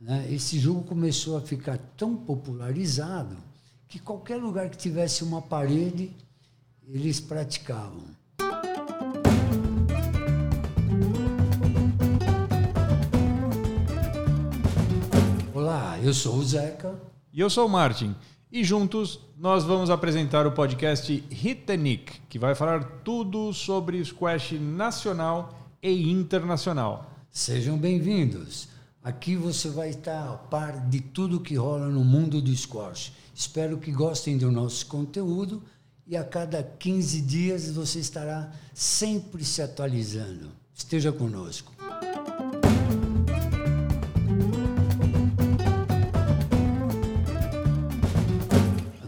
Né? Esse jogo começou a ficar tão popularizado que qualquer lugar que tivesse uma parede, eles praticavam. Olá, eu sou o Zeca. E eu sou o Martin. E juntos nós vamos apresentar o podcast Hit the Nick, que vai falar tudo sobre squash nacional e internacional. Sejam bem-vindos. Aqui você vai estar a par de tudo que rola no mundo do squash. Espero que gostem do nosso conteúdo e a cada 15 dias você estará sempre se atualizando. Esteja conosco.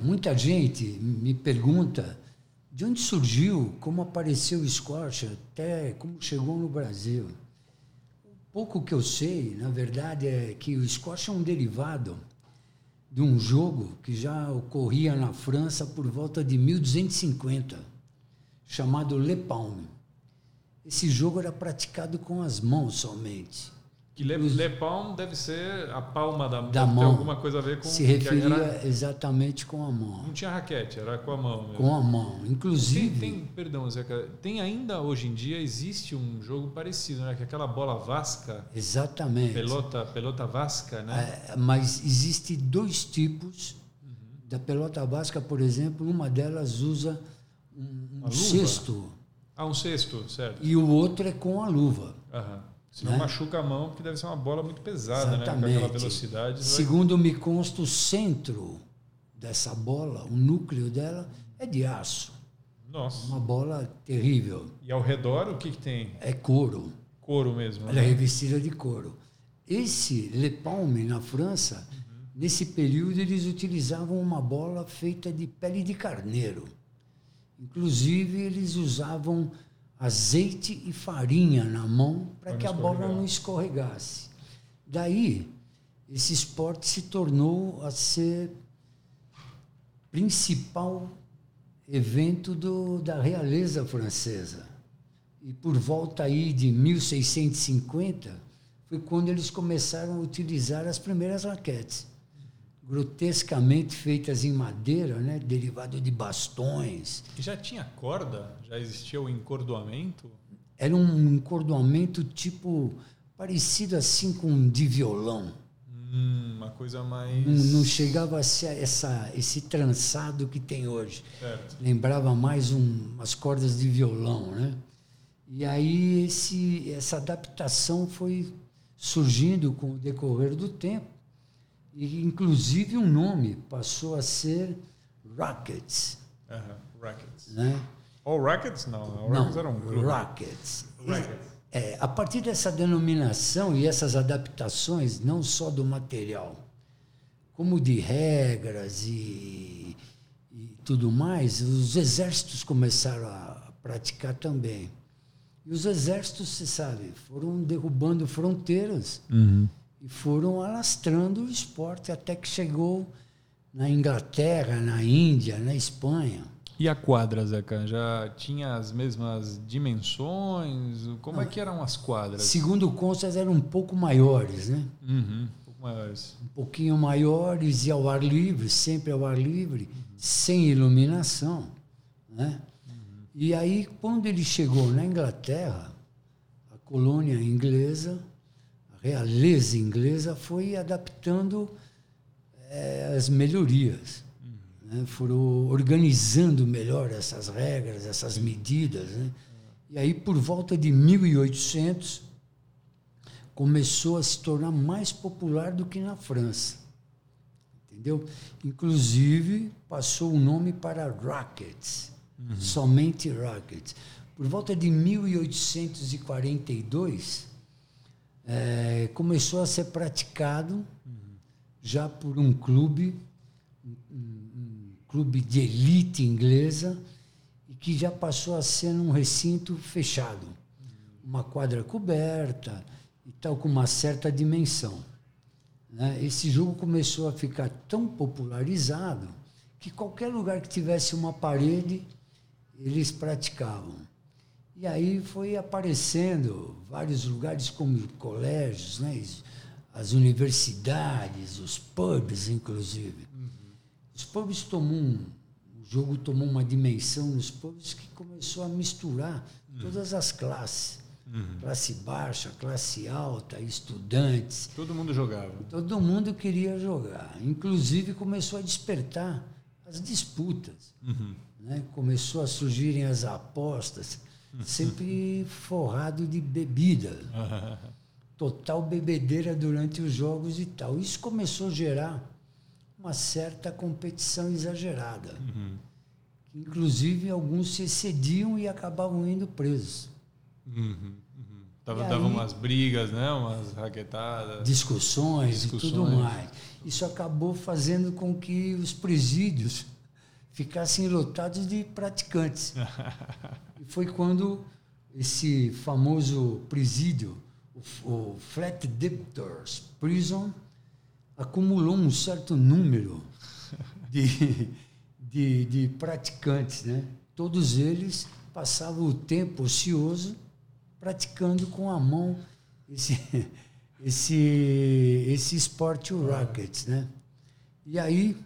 Muita gente me pergunta de onde surgiu, como apareceu o squash, até como chegou no Brasil. Pouco que eu sei, na verdade, é que o squash é um derivado de um jogo que já ocorria na França por volta de 1250, chamado Le Palme. Esse jogo era praticado com as mãos somente. Que Le, Le Palme deve ser a palma da, da mão. Tem alguma coisa a ver com Se referia era, exatamente com a mão. Não tinha raquete, era com a mão. Mesmo. Com a mão, inclusive. Tem, tem, perdão, Zeca, tem ainda hoje em dia existe um jogo parecido, né? Que é aquela bola vasca. Exatamente. Pelota, pelota vasca, né? É, mas existe dois tipos uhum. da pelota vasca, por exemplo, uma delas usa um, um cesto. Ah, um cesto, certo. E o outro é com a luva. Aham. Senão né? machuca a mão, porque deve ser uma bola muito pesada, Exatamente. né? Com aquela velocidade. Segundo vai... me consta, o centro dessa bola, o núcleo dela, é de aço. Nossa. Uma bola terrível. E ao redor, o que, que tem? É couro. Couro mesmo. Ela é né? é revestida de couro. Esse Le Palme, na França, uhum. nesse período, eles utilizavam uma bola feita de pele de carneiro. Inclusive, eles usavam azeite e farinha na mão para que a bola não escorregasse. Daí, esse esporte se tornou a ser principal evento do, da realeza francesa. E por volta aí de 1650 foi quando eles começaram a utilizar as primeiras raquetes grotescamente feitas em madeira, né, derivado de bastões. E já tinha corda? Já existia o encordoamento? Era um encordoamento tipo parecido assim com de violão. Hum, uma coisa mais. Não, não, chegava a ser essa, esse trançado que tem hoje. Certo. Lembrava mais um, umas cordas de violão, né? E aí esse, essa adaptação foi surgindo com o decorrer do tempo e, inclusive, o um nome passou a ser Rockets. Uh -huh. Rockets. Né? Ou Rockets? Não, Rockets Não, era um grupo. Rockets. Rockets. É, a partir dessa denominação e essas adaptações, não só do material, como de regras e, e tudo mais, os exércitos começaram a praticar também. E os exércitos, você sabe, foram derrubando fronteiras. Uhum e foram alastrando o esporte até que chegou na Inglaterra, na Índia, na Espanha. E a quadra, Zeca? Já tinha as mesmas dimensões? Como é Não, é que eram as quadras? Segundo constas, eram um pouco maiores, né? Uhum, um pouco maiores. Um pouquinho maiores e ao ar livre, sempre ao ar livre, uhum. sem iluminação, né? Uhum. E aí, quando ele chegou na Inglaterra, a colônia inglesa, realeza inglesa foi adaptando é, as melhorias. Uhum. Né? Foram organizando melhor essas regras, essas medidas. Né? E aí, por volta de 1800, começou a se tornar mais popular do que na França. Entendeu? Inclusive, passou o nome para Rockets, uhum. somente Rockets. Por volta de 1842, é, começou a ser praticado já por um clube, um, um, clube de elite inglesa, e que já passou a ser um recinto fechado. Uma quadra coberta e tal, com uma certa dimensão. Né? Esse jogo começou a ficar tão popularizado que qualquer lugar que tivesse uma parede, eles praticavam. E aí foi aparecendo vários lugares como colégios, né? as universidades, os pubs, inclusive. Uhum. Os pubs tomou um, o jogo tomou uma dimensão nos pubs que começou a misturar Uhum. todas as classes. Classe baixa, classe alta, estudantes. Todo mundo jogava. Todo mundo queria jogar. Inclusive começou a despertar as disputas. Né? Começou a surgirem as apostas, sempre forrado de bebida. Total bebedeira durante os jogos e tal. Isso começou a gerar uma certa competição exagerada. Que, inclusive, alguns se excediam e acabavam indo presos. Tava, E dava aí- umas brigas, né? Umas raquetadas. discussões, e tudo Discussões. mais. Isso acabou fazendo com que os presídios ficassem lotados de praticantes. e foi quando esse famoso presídio, o, Flat Debtors Prison, acumulou um certo número de, de, de praticantes. Né? Todos eles passavam o tempo ocioso praticando com a mão esse, esse, esse esporte o rackets. Né? E aí,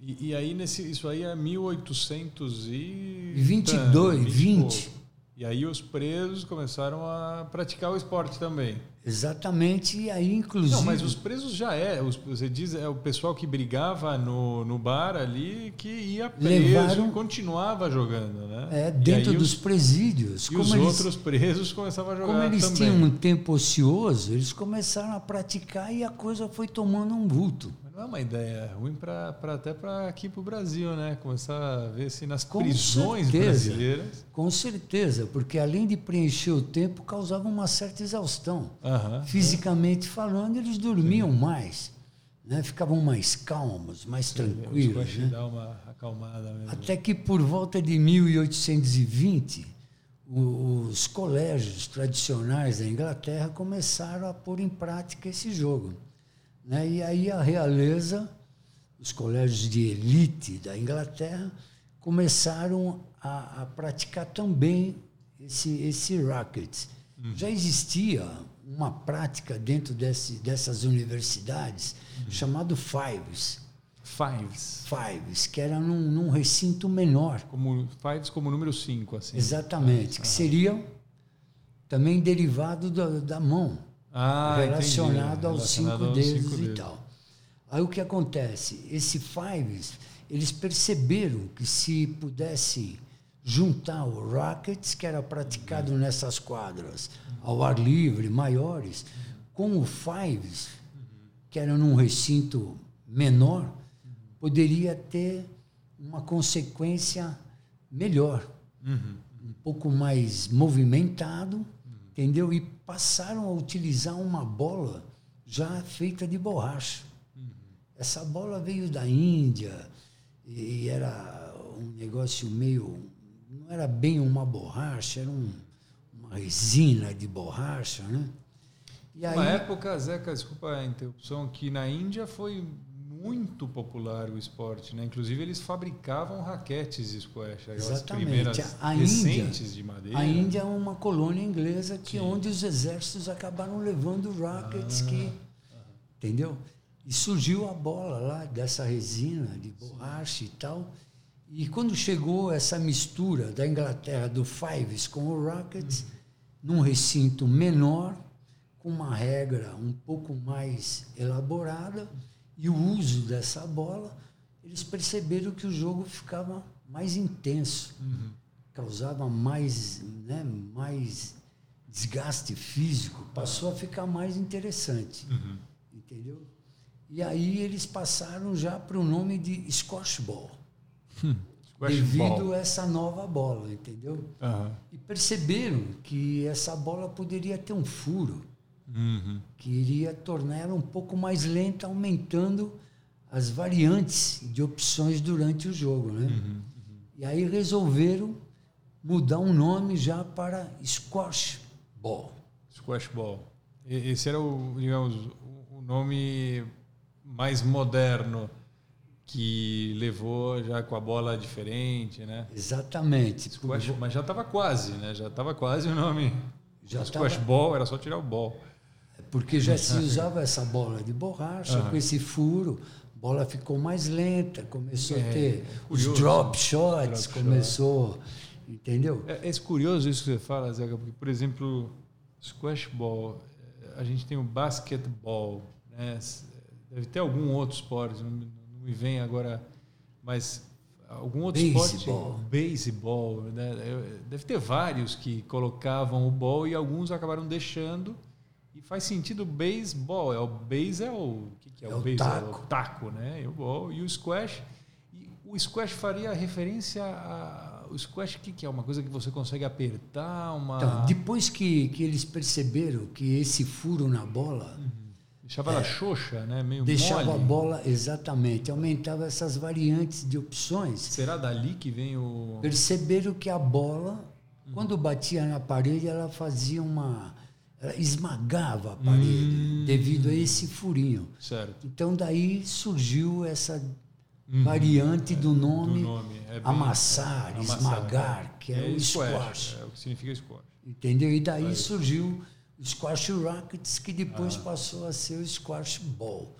E, e aí, nesse, isso aí é 1800 e... 22, 20 e 20. pouco. E aí os presos começaram a praticar o esporte também. exatamente, e aí inclusive... Não, mas os presos já é. Os, você diz, é o pessoal que brigava no, no bar ali que ia preso Levaram- e continuava jogando, né? É, dentro dos os, presídios. E os eles, outros presos começavam a jogar como eles também. tinham um tempo ocioso, eles começaram a praticar e a coisa foi tomando um vulto. Não é uma ideia ruim pra, pra, até para aqui para o Brasil, né? Começar a ver se nas Com prisões certeza. brasileiras. Com certeza, porque além de preencher o tempo, causava uma certa exaustão. Aham. Fisicamente falando, eles dormiam mais, né? ficavam mais calmos, mais Os tranquilos. Né? dá uma acalmada mesmo. Até que por volta de 1820, o- os colégios tradicionais da Inglaterra começaram a pôr em prática esse jogo. Né? E aí a realeza, os colégios de elite da Inglaterra, começaram a, a praticar também esse, esse racket. Já existia uma prática dentro desse, dessas universidades chamado fives, Fives. fives, que era num, num recinto menor. Como, fives como número 5, assim. Exatamente, que seriam também derivado da, da mão, Ah, relacionado entendi. aos Relacionado cinco aos dedos cinco e dedos. tal. Aí o que acontece? Esse fives, eles perceberam que se pudesse juntar o rackets, que era praticado Uhum. nessas quadras ao ar livre, maiores, com o fives, que era num recinto menor, poderia ter uma consequência melhor, um pouco mais movimentado, entendeu? E passaram a utilizar uma bola já feita de borracha. Essa bola veio da Índia e era um negócio meio. Não era bem uma borracha, era um- uma resina de borracha, né? E Uma época, Zeca, desculpa a interrupção, que na Índia foi muito popular o esporte, né? Inclusive eles fabricavam raquetes de squash, Exatamente. primeiras A recentes Índia- de madeira. A Índia é uma colônia inglesa que onde os exércitos acabaram levando rackets que, entendeu? E surgiu a bola lá dessa resina de borracha e tal. E quando chegou essa mistura da Inglaterra do fives com o rackets, num recinto menor, com uma regra um pouco mais elaborada e o uso dessa bola, eles perceberam que o jogo ficava mais intenso causava mais, né, mais desgaste físico, passou a ficar mais interessante. Entendeu? E aí eles passaram já para o nome de squash ball, Squash devido ball. a essa nova bola, entendeu? Aham. E perceberam que essa bola poderia ter um furo, Uhum. que iria tornar ela um pouco mais lenta, aumentando as variantes de opções durante o jogo, né? E aí resolveram mudar um nome já para squash ball. Squash ball. Esse era o, digamos, o- o nome mais moderno que levou já com a bola diferente, né? Exatamente. Squash, mas já estava quase, né? Já estava quase o nome. Já squash tava- ball era só tirar o ball. Porque já se usava essa bola de borracha, Aham. com esse furo, a bola ficou mais lenta, começou É, a ter é os curioso, drop né? shots, Drop começou, entendeu? É, é curioso isso que você fala, Zeca, porque, por exemplo, squash ball, eh, a gente tem o basquetebol, né? S- Deve ter algum outro esporte, não, me- não me vem agora, mas algum outro Baseball. esporte, beisebol, né? Eu- Deve ter vários que colocavam o ball e alguns acabaram deixando. E faz sentido o beisebol, é o base é o, que, que é, É o taco. É o taco, né? E o ball e o squash. E o squash faria referência a o squash o que, que é uma coisa que você consegue apertar, uma Então, depois que, que eles perceberam que esse furo na bola deixava ela xoxa, né? Meio deixava mole. a bola exatamente, aumentava essas variantes de opções. Será dali que vem o Perceberam que a bola, quando batia na parede, ela fazia uma. Ela esmagava a parede Hum. devido a esse furinho. certo? Então daí surgiu essa Uhum. variante do nome, do nome. É bem- amassar, é, amassar, esmagar, que é, o squash, squash. É o que significa squash. Entendeu? E daí surgiu o Squash Rockets, que depois Ah. passou a ser o Squash Ball,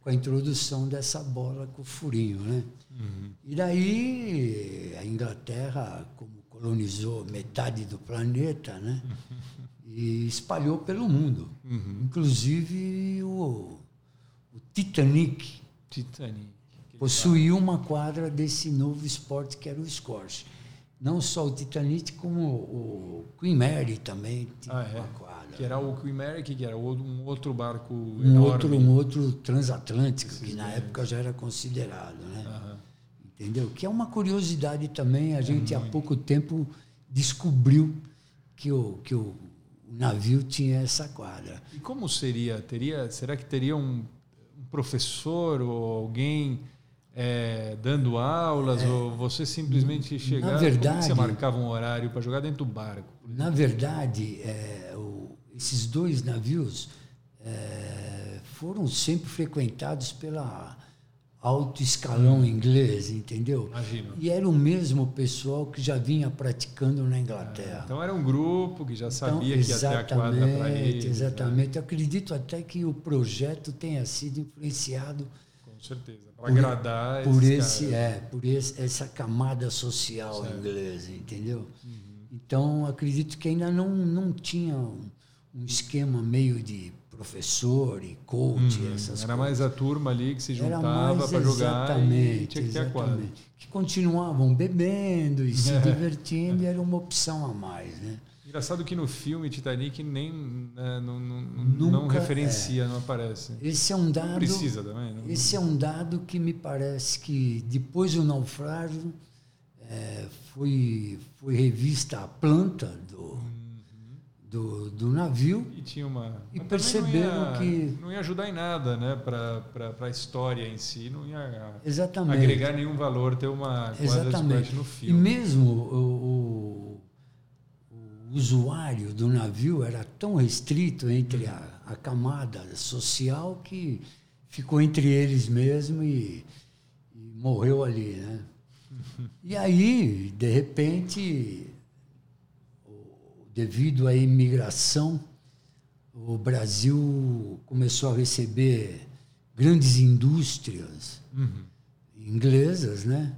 com a introdução dessa bola com o furinho, né? Uhum. E daí a Inglaterra, como colonizou metade do planeta, né? E espalhou pelo mundo. Uhum. Inclusive o, o Titanic Titanic. possuía uma quadra desse novo esporte que era o squash. Não só o Titanic, como o Queen Mary também tinha Ah, é? uma quadra. Que era o Queen Mary, que era um outro barco um enorme. outro, um outro transatlântico, que Esses na grandes. época já era considerado. Né? Aham. Entendeu? Que é uma curiosidade também. A gente há muito. pouco tempo descobriu que o, que o, o navio tinha essa quadra. E como seria? Teria, será que teria um, professor ou alguém é, dando aulas ou você simplesmente chegava? Que verdade- você marcava um horário para jogar dentro do barco? Na verdade, é, o- esses dois navios é, foram sempre frequentados pela alto escalão inglês, entendeu? Imagino. E era o mesmo pessoal que já vinha praticando na Inglaterra. Então era um grupo que já Então, sabia que ia ter a quadra para exatamente, eles. né? Exatamente. Eu acredito até que o projeto tenha sido influenciado Com certeza. Para Por- agradar por esse caras. é por esse, essa camada social Certo. inglesa entendeu Uhum. então acredito que ainda não não tinha um, um esquema meio de professor e coach Uhum. essas Era coisas mais a turma ali que se Era juntava para jogar e exatamente, tinha que ter a quadra. que continuavam bebendo e se É. divertindo e era uma opção a mais né Engraçado que no filme Titanic nem né, não, não, não Nunca, referencia, não aparece. esse é um dado Não precisa também. Não, Esse é um dado que me parece que depois do naufrágio é, foi, foi revista a planta do, do, do navio E tinha uma. E perceberam não ia, que- Não ia ajudar em nada, né? Para a história em si, não ia exatamente agregar nenhum valor ter uma exatamente no e filme. mesmo o, o- o usuário do navio era tão restrito entre a, a camada social que ficou entre eles mesmo e, e morreu ali né E aí, de repente, devido à imigração, o Brasil começou a receber grandes indústrias Uhum. inglesas, né?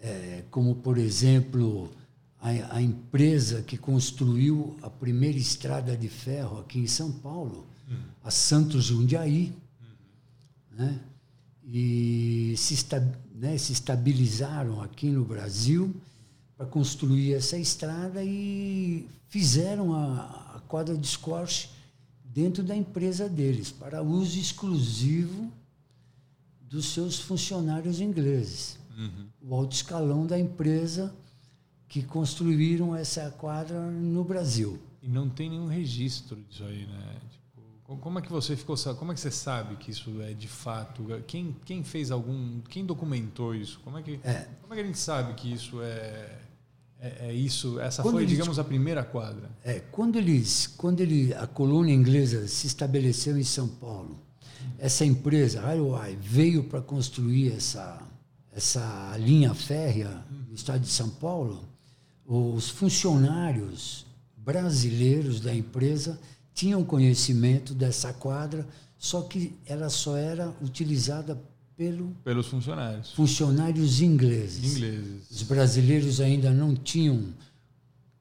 É, como, por exemplo, a, a empresa que construiu a primeira estrada de ferro aqui em São Paulo, a Santos Jundiaí, né? e se, né, se estabilizaram aqui no Brasil para construir essa estrada e fizeram a, a quadra de squash dentro da empresa deles, para uso exclusivo dos seus funcionários ingleses. Uhum. O alto escalão da empresa que construíram essa quadra no Brasil. E não tem nenhum registro disso aí, né? Tipo, co- como é que você ficou Como é que você sabe que isso é de fato? Quem, quem fez algum. Quem documentou isso? Como é que, É. como é que a gente sabe que isso é. É, é isso. Essa Quando foi, eles- digamos, a primeira quadra. É, quando eles, quando ele, a colônia inglesa se estabeleceu em São Paulo, essa empresa Highway veio para construir essa essa linha férrea no estado de São Paulo. Os funcionários brasileiros da empresa tinham conhecimento dessa quadra, só que ela só era utilizada pelo Pelos funcionários. funcionários ingleses. Ingleses. Os brasileiros ainda não tinham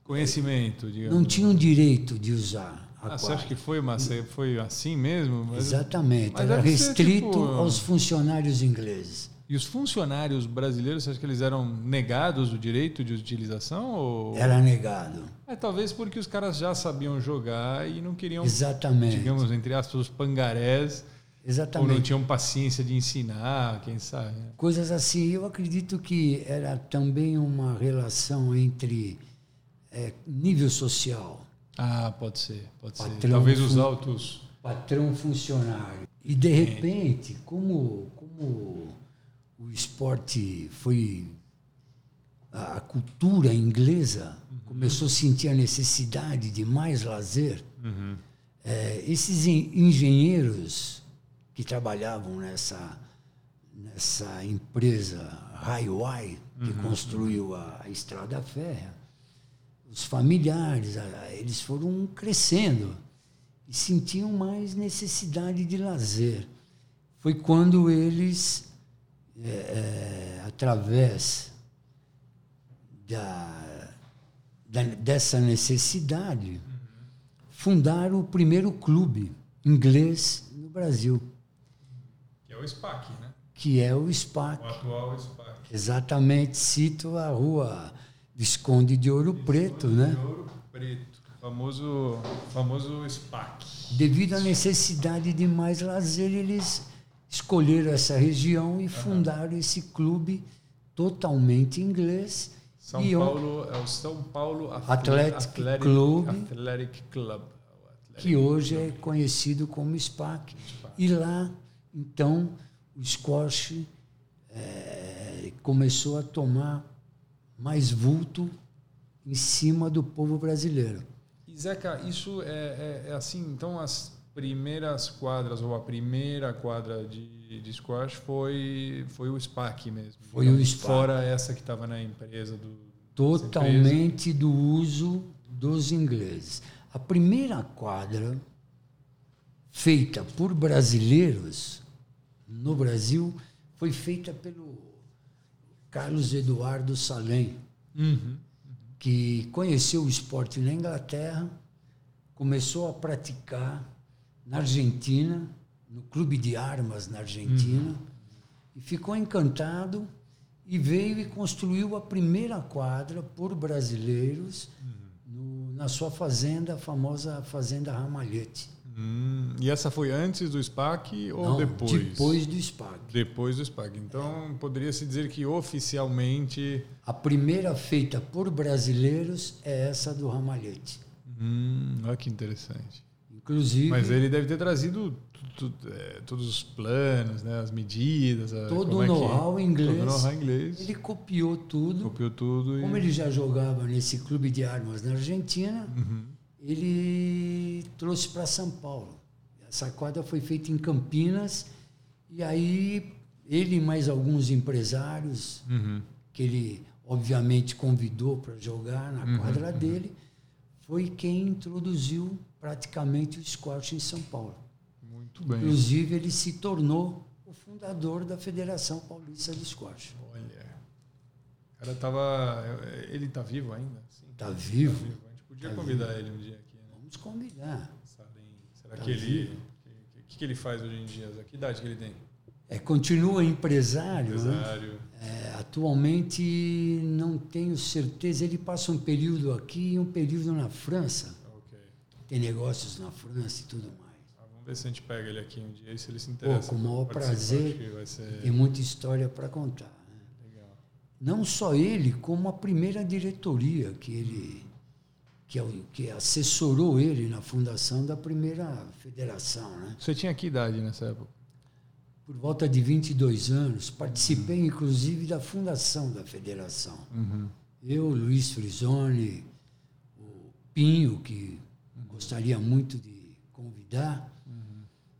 Conhecimento, digamos. não tinham direito de usar a Ah, você acha que foi, uma, foi assim mesmo? Mas- Exatamente, mas era restrito tipo, aos funcionários ingleses. E os funcionários brasileiros, você acha que eles eram negados o direito de utilização? Ou... Era negado. É, talvez porque os caras já sabiam jogar e não queriam, Exatamente. digamos, entre aspas, os pangarés, ou não Exatamente. tinham paciência de ensinar, quem sabe. né? Coisas assim. Eu acredito que era também uma relação entre eh, nível social, Ah, pode ser, pode ser. Patrão Talvez os altos. patrão funcionário. E de repente, como, como o esporte foi. A, cultura inglesa começou a sentir a necessidade de mais lazer, Uhum. eh, esses en- engenheiros que trabalhavam nessa, nessa empresa Highway, que construiu a, a estrada férrea, os familiares, eles foram crescendo e sentiam mais necessidade de lazer. Foi quando eles, eh, eh, através da, da- dessa necessidade, fundaram o primeiro clube inglês no Brasil, é o SPAC, né? que é o SPAC. O atual SPAC. Exatamente, cito a rua Visconde de Ouro Preto, né? Ouro Preto. Famoso, famoso SPAC. Devido à necessidade de mais lazer, eles escolheram essa região e fundaram esse clube totalmente inglês. São e Paulo é o São Paulo Athletic Club. Athletic Club. Athletic que hoje é conhecido como SPAC. E lá, então, o squash eh, começou a tomar mais vulto em cima do povo brasileiro. E Zeca, isso é, é- é assim, então as primeiras quadras, ou a primeira quadra de, de squash foi, foi o SPAC mesmo. Foi o digamos, SPAC. Fora essa que estava na empresa do. Totalmente do uso dos ingleses. A primeira quadra feita por brasileiros no Brasil foi feita pelo Carlos Eduardo Salem. Uhum. que conheceu o esporte na Inglaterra, começou a praticar na Argentina, no clube de armas na Argentina, e ficou encantado e veio e construiu a primeira quadra por brasileiros no- na sua fazenda, a famosa Fazenda Ramalhete. Hum, e essa foi antes do SPAC ou Não, depois? Depois do SPAC. Depois do SPAC. Então, poderia se dizer que oficialmente. A primeira feita por brasileiros é essa do Ramalhete. Hum, olha que interessante. Inclusive, Mas ele deve ter trazido é, todos os planos, né, as medidas. a- todo o é que- know-how inglês. Todo o know-how inglês. Ele copiou tudo. copiou tudo. Como e... ele já jogava nesse clube de armas na Argentina, Uhum. Ele trouxe para São Paulo. Essa quadra foi feita em Campinas e aí ele e mais alguns empresários Uhum. que ele obviamente convidou para jogar na Uhum, quadra dele, foi quem introduziu praticamente o squash em São Paulo. Muito bem. Inclusive ele se tornou o fundador da Federação Paulista de Squash. Olha. O cara tava. Ele tá vivo ainda? Sim, Tá vivo? A gente podia Tá convidar ele um dia aqui, né? Vamos convidar. Será, será Tá que ele. O que, que ele faz hoje em dia? Que idade que ele tem? É, continua empresário. né? Empresário. É, atualmente não tenho certeza. Ele passa um período aqui e um período na França. Ok. Tem negócios na França e tudo mais. Ah, vamos ver se a gente pega ele aqui um dia e se ele se interessa. com o maior prazer. Ser Tem muita história para contar. né? legal. Não só ele, como a primeira diretoria que ele que, é o- que assessorou ele na fundação da primeira federação, né? Você tinha que idade nessa época? Por volta de 22 anos, participei inclusive da fundação da federação. Uhum. Eu, Luiz Frisoni, o Pinho, que gostaria muito de convidar,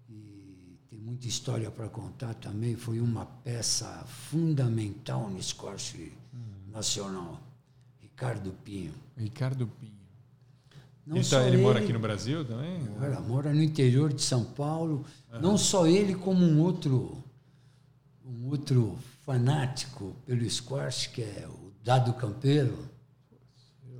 e tem muita história para contar também, foi uma peça fundamental no squash nacional, Ricardo Pinho. Ricardo Pinho. Não tá, ele ele mora aqui no Brasil também? Mora, mora no interior de São Paulo. Não só ele, como um outro, um outro fanático pelo squash, que é o Dado Campeiro,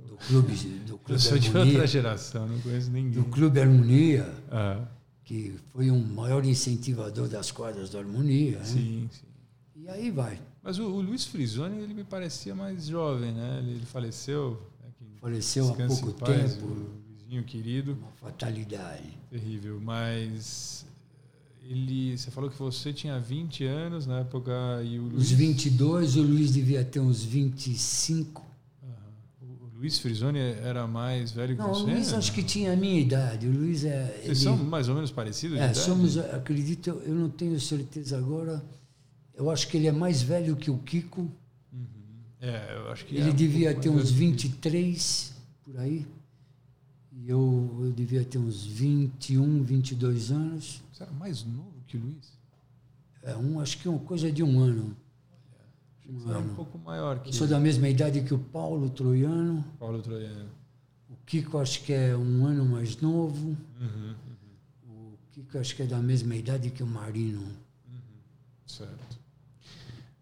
do Clube, do Eu clube sou de Harmonia. outra geração, não conheço ninguém. do Clube Harmonia, Ah, que foi um maior incentivador das quadras da Harmonia. né? sim, sim. E aí vai. Mas o, o Luiz Frisoni, ele me parecia mais jovem, né? Ele, ele faleceu. Faleceu há descanse pouco em paz, tempo. Vizinho querido. Uma fatalidade. Terrível. Mas ele, você falou que você tinha 20 anos na época e o Os Luiz... 22, o Luiz devia ter uns 25. Aham. O o Luiz Frisoni era mais velho que Não, o você? Luiz acho que tinha a minha idade. O Luiz é. Vocês ele- são mais ou menos parecidos? É, somos, acredito, eu não tenho certeza agora. Eu acho que ele é mais velho que o Kiko. Uhum. É, eu acho que Ele é um devia pouco ter uns velho que- 23 por aí. E eu, eu devia ter uns 21, 22 anos. Você era mais novo que o Luiz? É, um, acho que uma coisa de um ano. Um Você era um ano. pouco maior que Eu sou da mesma idade que o Paulo Troiano. Paulo Troiano. O Kiko acho que é um ano mais novo. Uhum, O Kiko acho que é da mesma idade que o Marino. certo.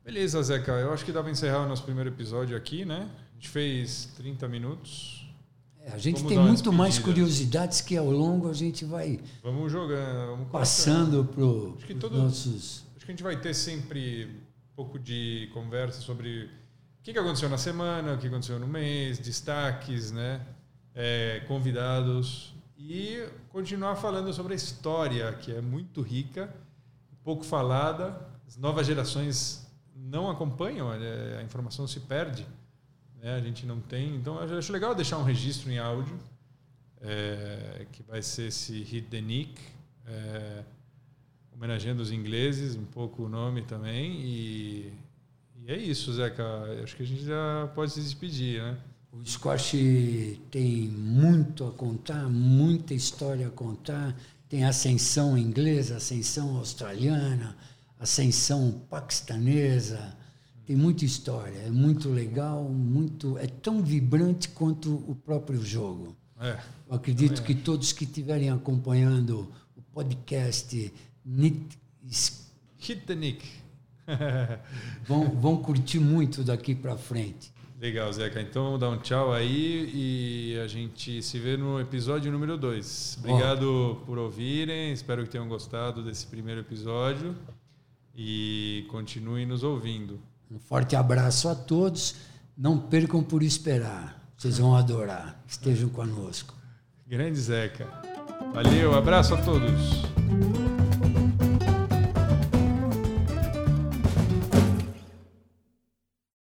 Beleza, Zeca. Eu acho que dá para encerrar o nosso primeiro episódio aqui, né? A gente fez 30 minutos. É, a gente Vamos tem muito mais curiosidades que ao longo a gente vai Vamos jogando, vamos passando para os nossos. Acho que a gente vai ter sempre um pouco de conversa sobre o que que aconteceu na semana, o que aconteceu no mês, destaques, né? É, convidados e continuar falando sobre a história, que é muito rica, pouco falada. As novas gerações não acompanham, é, a informação se perde, né? a gente não tem. Então, acho legal deixar um registro em áudio, é, que vai ser esse Hit the Nick. É, homenageando os ingleses, um pouco o nome também. E, e é isso, Zeca. Acho que a gente já pode se despedir, né? O squash tem muito a contar, muita história a contar. Tem ascensão inglesa, ascensão australiana, ascensão paquistanesa. Tem muita história, é muito legal, muito é tão vibrante quanto o próprio jogo. É. Eu acredito Também que todos que estiverem acompanhando o podcast Nit- Hit the Nick. vão, vão curtir muito daqui para frente. Legal, Zeca. Então vamos dar um tchau aí e a gente se vê no episódio número 2. Obrigado por ouvirem, espero que tenham gostado desse primeiro episódio e continuem nos ouvindo. Um forte abraço a todos. Não percam por esperar. Vocês vão adorar. Estejam conosco. Grande Zeca. Valeu, abraço a todos.